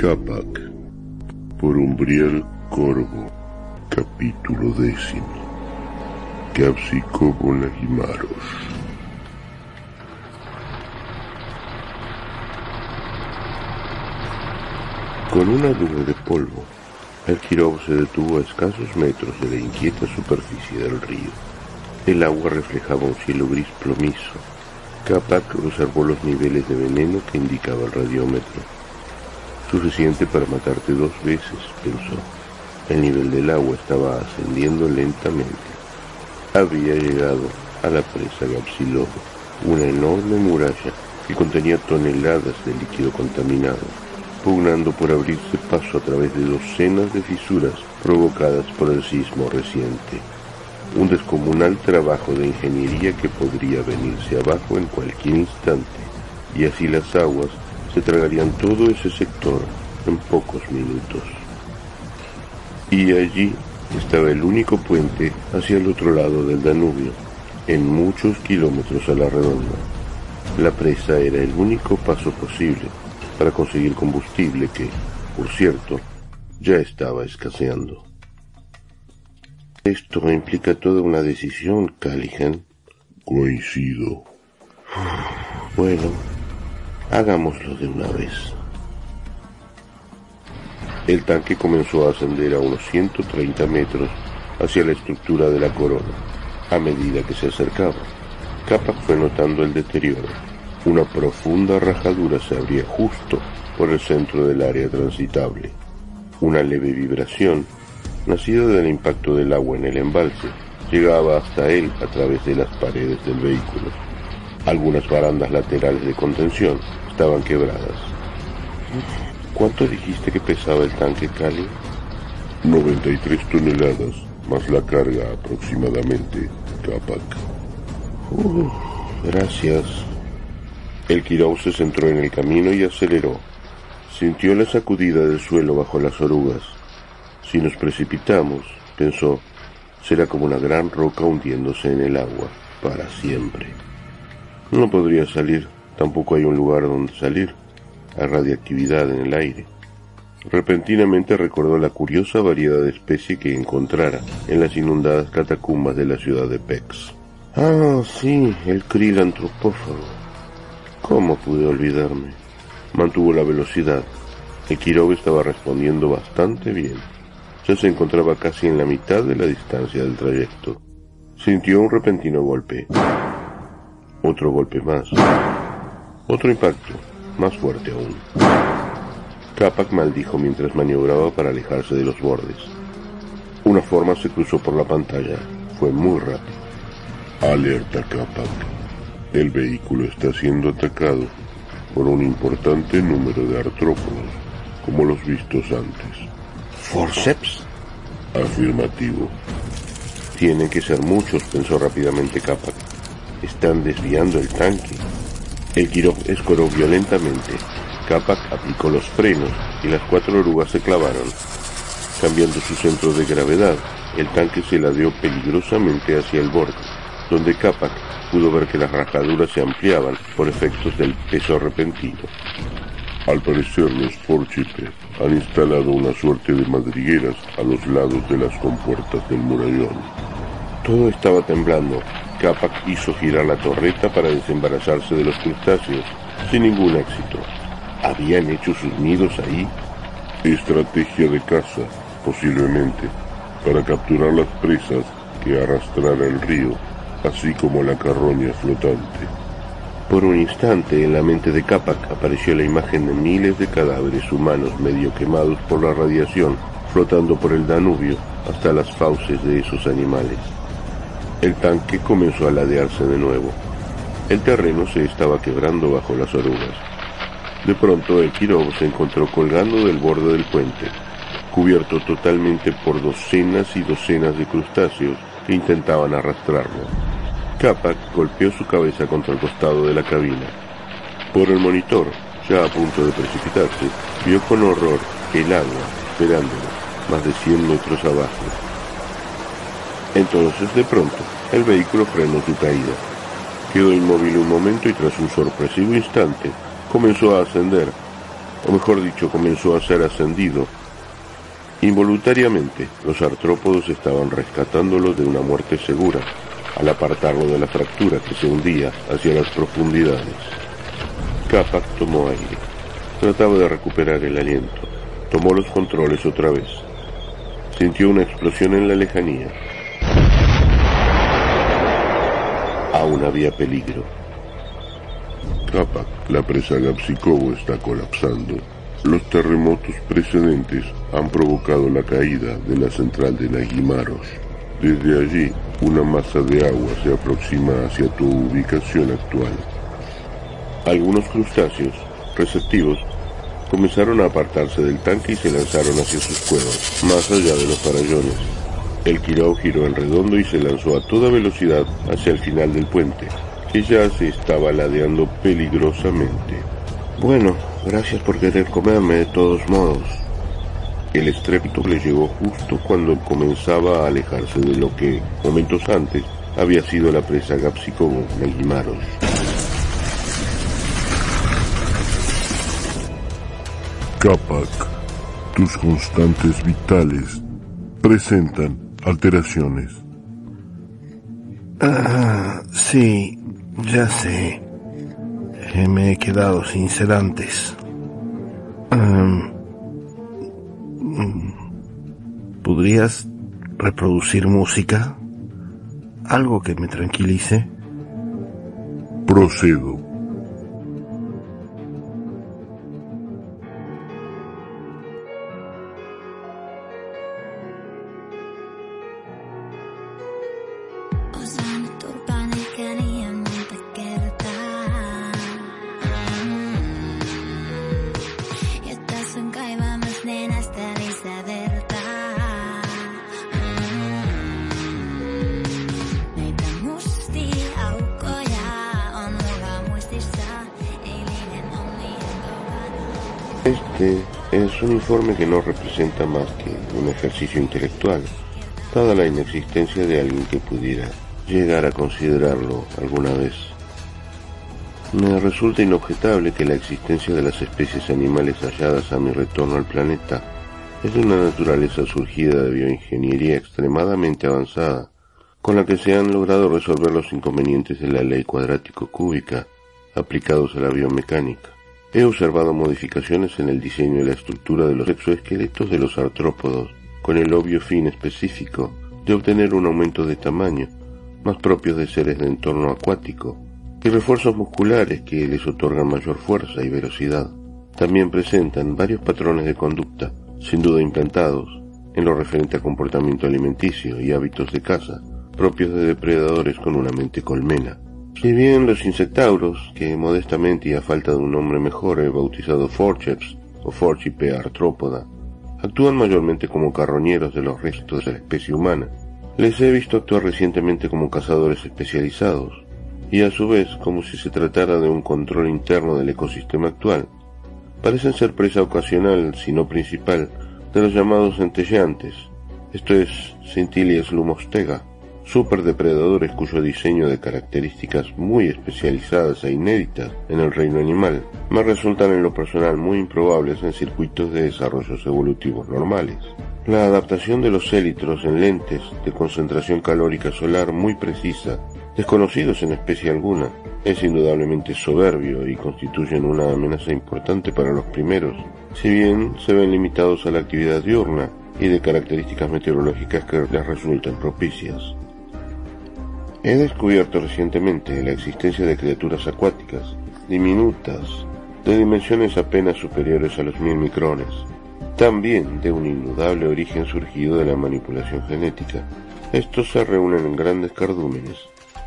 Capac por Umbriel Corvo, capítulo décimo. Capsico Lagimaros. Con una nube de polvo, el Quirón se detuvo a escasos metros de la inquieta superficie del río. El agua reflejaba un cielo gris plomizo. Capac observó los niveles de veneno que indicaba el radiómetro. Suficiente para matarte dos veces, pensó. El nivel del agua estaba ascendiendo lentamente. Había llegado a la presa Gapsilobo, una enorme muralla que contenía toneladas de líquido contaminado, pugnando por abrirse paso a través de docenas de fisuras provocadas por el sismo reciente. Un descomunal trabajo de ingeniería que podría venirse abajo en cualquier instante, y así las aguas se tragarían todo ese sector en pocos minutos. Y allí estaba el único puente hacia el otro lado del Danubio, en muchos kilómetros a la redonda. La presa era el único paso posible para conseguir combustible que, por cierto, ya estaba escaseando. Esto implica toda una decisión, Calihan. Coincido. Bueno, hagámoslo de una vez. El tanque comenzó a ascender a unos 130 metros hacia la estructura de la corona. A medida que se acercaba, Capac fue notando el deterioro. Una profunda rajadura se abría justo por el centro del área transitable. Una leve vibración, nacida del impacto del agua en el embalse, llegaba hasta él a través de las paredes del vehículo. Algunas barandas laterales de contención estaban quebradas. ¿Cuánto dijiste que pesaba el tanque Cali? 93 toneladas, más la carga aproximadamente, Capac. Uh, gracias. El Quirón se centró en el camino y aceleró. Sintió la sacudida del suelo bajo las orugas. Si nos precipitamos, pensó, será como una gran roca hundiéndose en el agua, para siempre. No podría salir, tampoco hay un lugar donde salir a radiactividad en el aire. Repentinamente recordó la curiosa variedad de especie que encontrara en las inundadas catacumbas de la ciudad de Pex. Ah, sí, el krill antropófago. ¿Cómo pude olvidarme? Mantuvo la velocidad. El Quiroga estaba respondiendo bastante bien. Ya se encontraba casi en la mitad de la distancia del trayecto. Sintió un repentino golpe. Otro golpe más. Otro impacto más fuerte aún. Capac maldijo mientras maniobraba para alejarse de los bordes. Una forma se cruzó por la pantalla. Fue muy rápido. Alerta Capac. El vehículo está siendo atacado por un importante número de artrópodos, como los vistos antes. ¿Forceps? Afirmativo. Tienen que ser muchos, pensó rápidamente Capac. Están desviando el tanque. El Kirov escoró violentamente. Capac aplicó los frenos y las cuatro orugas se clavaron. Cambiando su centro de gravedad, el tanque se ladeó peligrosamente hacia el borde, donde Capac pudo ver que las rajaduras se ampliaban por efectos del peso repentino. Al parecer los Forchipe han instalado una suerte de madrigueras a los lados de las compuertas del murallón. Todo estaba temblando Capac hizo girar la torreta para desembarazarse de los crustáceos, sin ningún éxito. ¿Habían hecho sus nidos ahí? Estrategia de caza, posiblemente, para capturar las presas que arrastrara el río, así como la carroña flotante. Por un instante en la mente de Capac apareció la imagen de miles de cadáveres humanos medio quemados por la radiación, flotando por el Danubio hasta las fauces de esos animales. El tanque comenzó a ladearse de nuevo. El terreno se estaba quebrando bajo las orugas. De pronto el Kirov se encontró colgando del borde del puente, cubierto totalmente por docenas y docenas de crustáceos que intentaban arrastrarlo. Capac golpeó su cabeza contra el costado de la cabina. Por el monitor, ya a punto de precipitarse, vio con horror el agua esperándolo, más de 100 metros abajo. Entonces, de pronto, el vehículo frenó su caída. Quedó inmóvil un momento y tras un sorpresivo instante, comenzó a ascender. o mejor dicho, comenzó a ser ascendido. Involuntariamente, los artrópodos estaban rescatándolo de una muerte segura, al apartarlo de la fractura que se hundía hacia las profundidades. Capac tomó aire. Trataba de recuperar el aliento. Tomó los controles otra vez. Sintió una explosión en la lejanía. Aún había peligro. Capac, la presa Gapsikovo está colapsando. Los terremotos precedentes han provocado la caída de la central de Nagimaros. Desde allí, una masa de agua se aproxima hacia tu ubicación actual. Algunos crustáceos, receptivos, comenzaron a apartarse del tanque y se lanzaron hacia sus cuevas, más allá de los farallones. El Kirao giró en redondo y se lanzó a toda velocidad hacia el final del puente, que ya se estaba ladeando peligrosamente. Bueno, gracias por querer comerme de todos modos. El estrépito le llegó justo cuando comenzaba a alejarse de lo que, momentos antes, había sido la presa Gapsicobo Nagimaros. Capac, tus constantes vitales presentan alteraciones. Ah, sí, ya sé. Eh, me he quedado sin sedantes. Mm, ¿Podrías reproducir música? ¿Algo que me tranquilice? Procedo. Es un informe que no representa más que un ejercicio intelectual, dada la inexistencia de alguien que pudiera llegar a considerarlo alguna vez. Me resulta inobjetable que la existencia de las especies animales halladas a mi retorno al planeta es de una naturaleza surgida de bioingeniería extremadamente avanzada, con la que se han logrado resolver los inconvenientes de la ley cuadrático-cúbica aplicados a la biomecánica. He observado modificaciones en el diseño y la estructura de los exoesqueletos de los artrópodos, con el obvio fin específico de obtener un aumento de tamaño, más propios de seres de entorno acuático, y refuerzos musculares que les otorgan mayor fuerza y velocidad. También presentan varios patrones de conducta, sin duda implantados, en lo referente a comportamiento alimenticio y hábitos de caza, propios de depredadores con una mente colmena. Si bien los insectauros, que modestamente y a falta de un nombre mejor he bautizado Forceps o Forcipe artrópoda, actúan mayormente como carroñeros de los restos de la especie humana, les he visto actuar recientemente como cazadores especializados, y a su vez como si se tratara de un control interno del ecosistema actual. Parecen ser presa ocasional, si no principal, de los llamados centelleantes, esto es Scintilias lumostega, superdepredadores cuyo diseño de características muy especializadas e inéditas en el reino animal me resultan en lo personal muy improbables en circuitos de desarrollos evolutivos normales. La adaptación de los élitros en lentes de concentración calórica solar muy precisa, desconocidos en especie alguna, es indudablemente soberbio y constituyen una amenaza importante para los primeros, si bien se ven limitados a la actividad diurna y de características meteorológicas que les resultan propicias. He descubierto recientemente la existencia de criaturas acuáticas, diminutas, de dimensiones apenas superiores a los mil micrones, también de un indudable origen surgido de la manipulación genética. Estos se reúnen en grandes cardúmenes.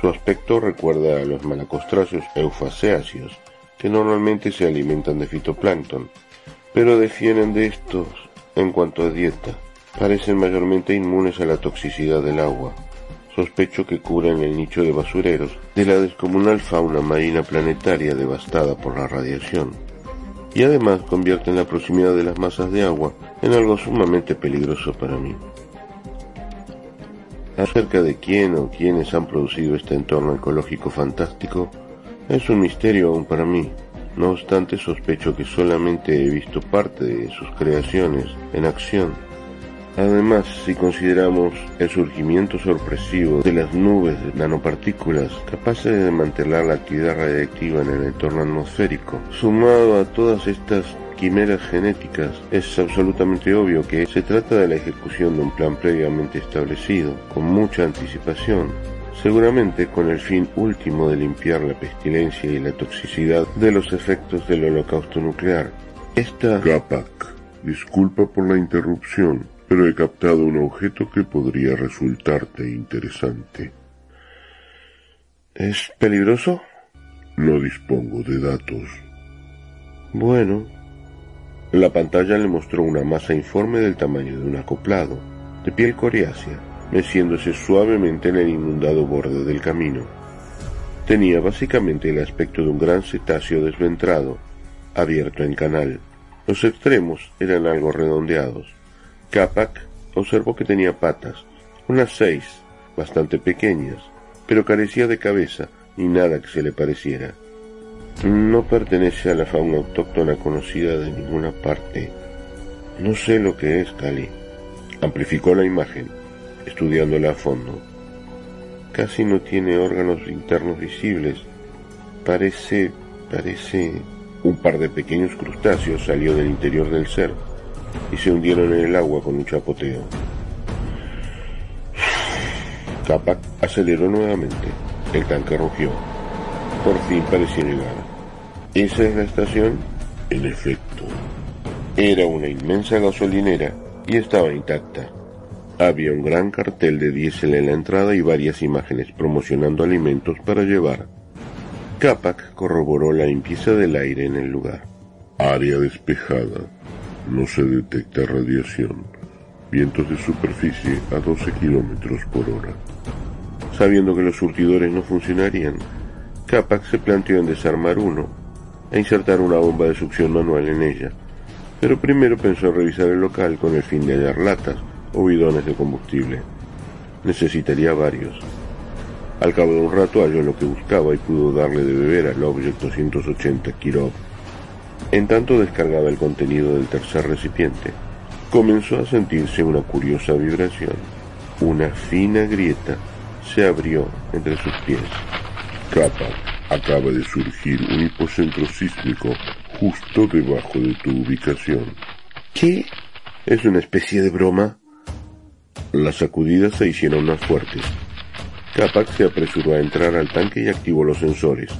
Su aspecto recuerda a los malacostráceos eufaseáceos, que normalmente se alimentan de fitoplancton, pero defienden de estos en cuanto a dieta. Parecen mayormente inmunes a la toxicidad del agua sospecho que cubren el nicho de basureros de la descomunal fauna marina planetaria devastada por la radiación, y además convierten la proximidad de las masas de agua en algo sumamente peligroso para mí. Acerca de quién o quiénes han producido este entorno ecológico fantástico, es un misterio aún para mí. No obstante, sospecho que solamente he visto parte de sus creaciones en acción. Además, si consideramos el surgimiento sorpresivo de las nubes de nanopartículas capaces de mantener la actividad radiactiva en el entorno atmosférico, sumado a todas estas quimeras genéticas, es absolutamente obvio que se trata de la ejecución de un plan previamente establecido, con mucha anticipación, seguramente con el fin último de limpiar la pestilencia y la toxicidad de los efectos del holocausto nuclear. Esta... Capac, disculpa por la interrupción, pero he captado un objeto que podría resultarte interesante. ¿Es peligroso? No dispongo de datos. Bueno. La pantalla le mostró una masa informe del tamaño de un acoplado, de piel coriácea, meciéndose suavemente en el inundado borde del camino. Tenía básicamente el aspecto de un gran cetáceo desventrado, abierto en canal. Los extremos eran algo redondeados. Capac observó que tenía patas, unas seis, bastante pequeñas, pero carecía de cabeza ni nada que se le pareciera. No pertenece a la fauna autóctona conocida de ninguna parte. No sé lo que es, Cali. Amplificó la imagen estudiándola a fondo. Casi no tiene órganos internos visibles. Parece, parece... Un par de pequeños crustáceos salió del interior del ser y se hundieron en el agua con un chapoteo. Capac aceleró nuevamente. El tanque rugió. Por fin parecía llegar. ¿Esa es la estación? En efecto. Era una inmensa gasolinera y estaba intacta. Había un gran cartel de diésel en la entrada y varias imágenes promocionando alimentos para llevar. Capac corroboró la limpieza del aire en el lugar. Área despejada. No se detecta radiación. Vientos de superficie a 12 kilómetros por hora. Sabiendo que los surtidores no funcionarían, Capac se planteó en desarmar uno e insertar una bomba de succión manual en ella. Pero primero pensó en revisar el local con el fin de hallar latas o bidones de combustible. Necesitaría varios. Al cabo de un rato halló lo que buscaba y pudo darle de beber al Object 280 Kirov. En tanto descargaba el contenido del tercer recipiente, comenzó a sentirse una curiosa vibración. Una fina grieta se abrió entre sus pies. Capa, acaba de surgir un hipocentro sísmico justo debajo de tu ubicación. ¿Qué? ¿Es una especie de broma? Las sacudidas se hicieron más fuertes. Capac se apresuró a entrar al tanque y activó los sensores.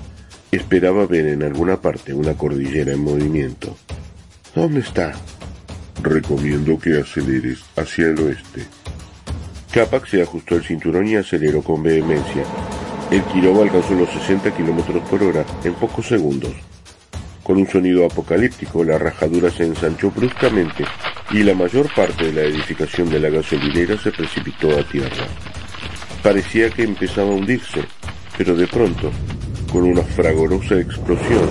Esperaba ver en alguna parte una cordillera en movimiento. ¿Dónde está? Recomiendo que aceleres hacia el oeste. Capac se ajustó el cinturón y aceleró con vehemencia. El Kirov alcanzó los 60 kilómetros por hora en pocos segundos. Con un sonido apocalíptico, la rajadura se ensanchó bruscamente y la mayor parte de la edificación de la gasolinera se precipitó a tierra. Parecía que empezaba a hundirse, pero de pronto, con una fragorosa explosión,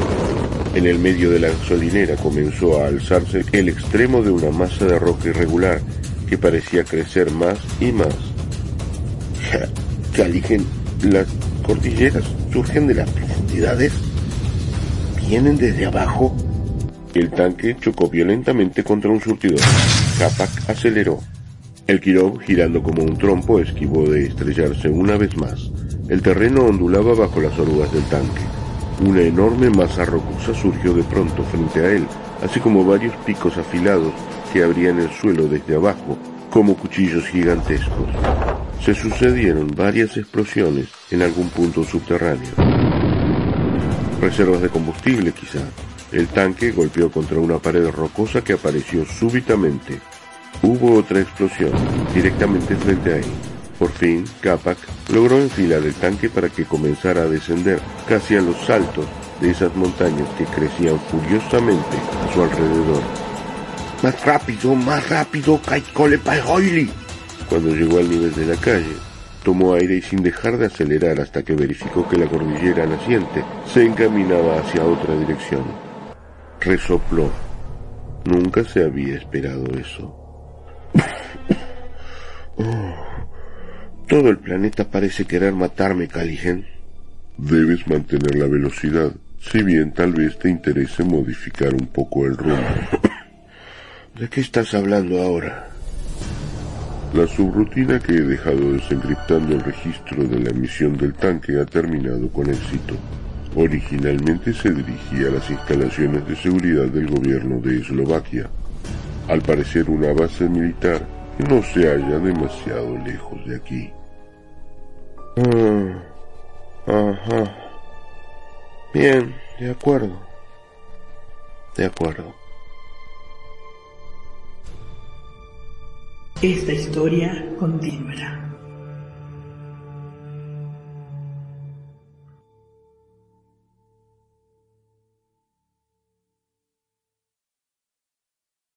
en el medio de la gasolinera comenzó a alzarse el extremo de una masa de roca irregular que parecía crecer más y más. Caligen, las cordilleras surgen de las profundidades vienen desde abajo. El tanque chocó violentamente contra un surtidor. Capac aceleró. El Kirov, girando como un trompo, esquivó de estrellarse una vez más. El terreno ondulaba bajo las orugas del tanque. Una enorme masa rocosa surgió de pronto frente a él, así como varios picos afilados que abrían el suelo desde abajo, como cuchillos gigantescos. Se sucedieron varias explosiones en algún punto subterráneo. Reservas de combustible quizá. El tanque golpeó contra una pared rocosa que apareció súbitamente. Hubo otra explosión, directamente frente a él. Por fin, Capac logró enfilar el tanque para que comenzara a descender casi a los saltos de esas montañas que crecían furiosamente a su alrededor. Más rápido, más rápido, Kaikole Paihoili. Cuando llegó al nivel de la calle, tomó aire y sin dejar de acelerar hasta que verificó que la cordillera naciente se encaminaba hacia otra dirección. Resopló. Nunca se había esperado eso. Oh, todo el planeta parece querer matarme, Caligen. Debes mantener la velocidad Si bien tal vez te interese modificar un poco el rumbo. ¿De qué estás hablando ahora? La subrutina que he dejado desencriptando el registro de la emisión del tanque ha terminado con éxito. Originalmente se dirigía a las instalaciones de seguridad del gobierno de Eslovaquia. Al parecer una base militar no se halla demasiado lejos de aquí. Ah, ajá. Bien, de acuerdo. De acuerdo. Esta historia continuará.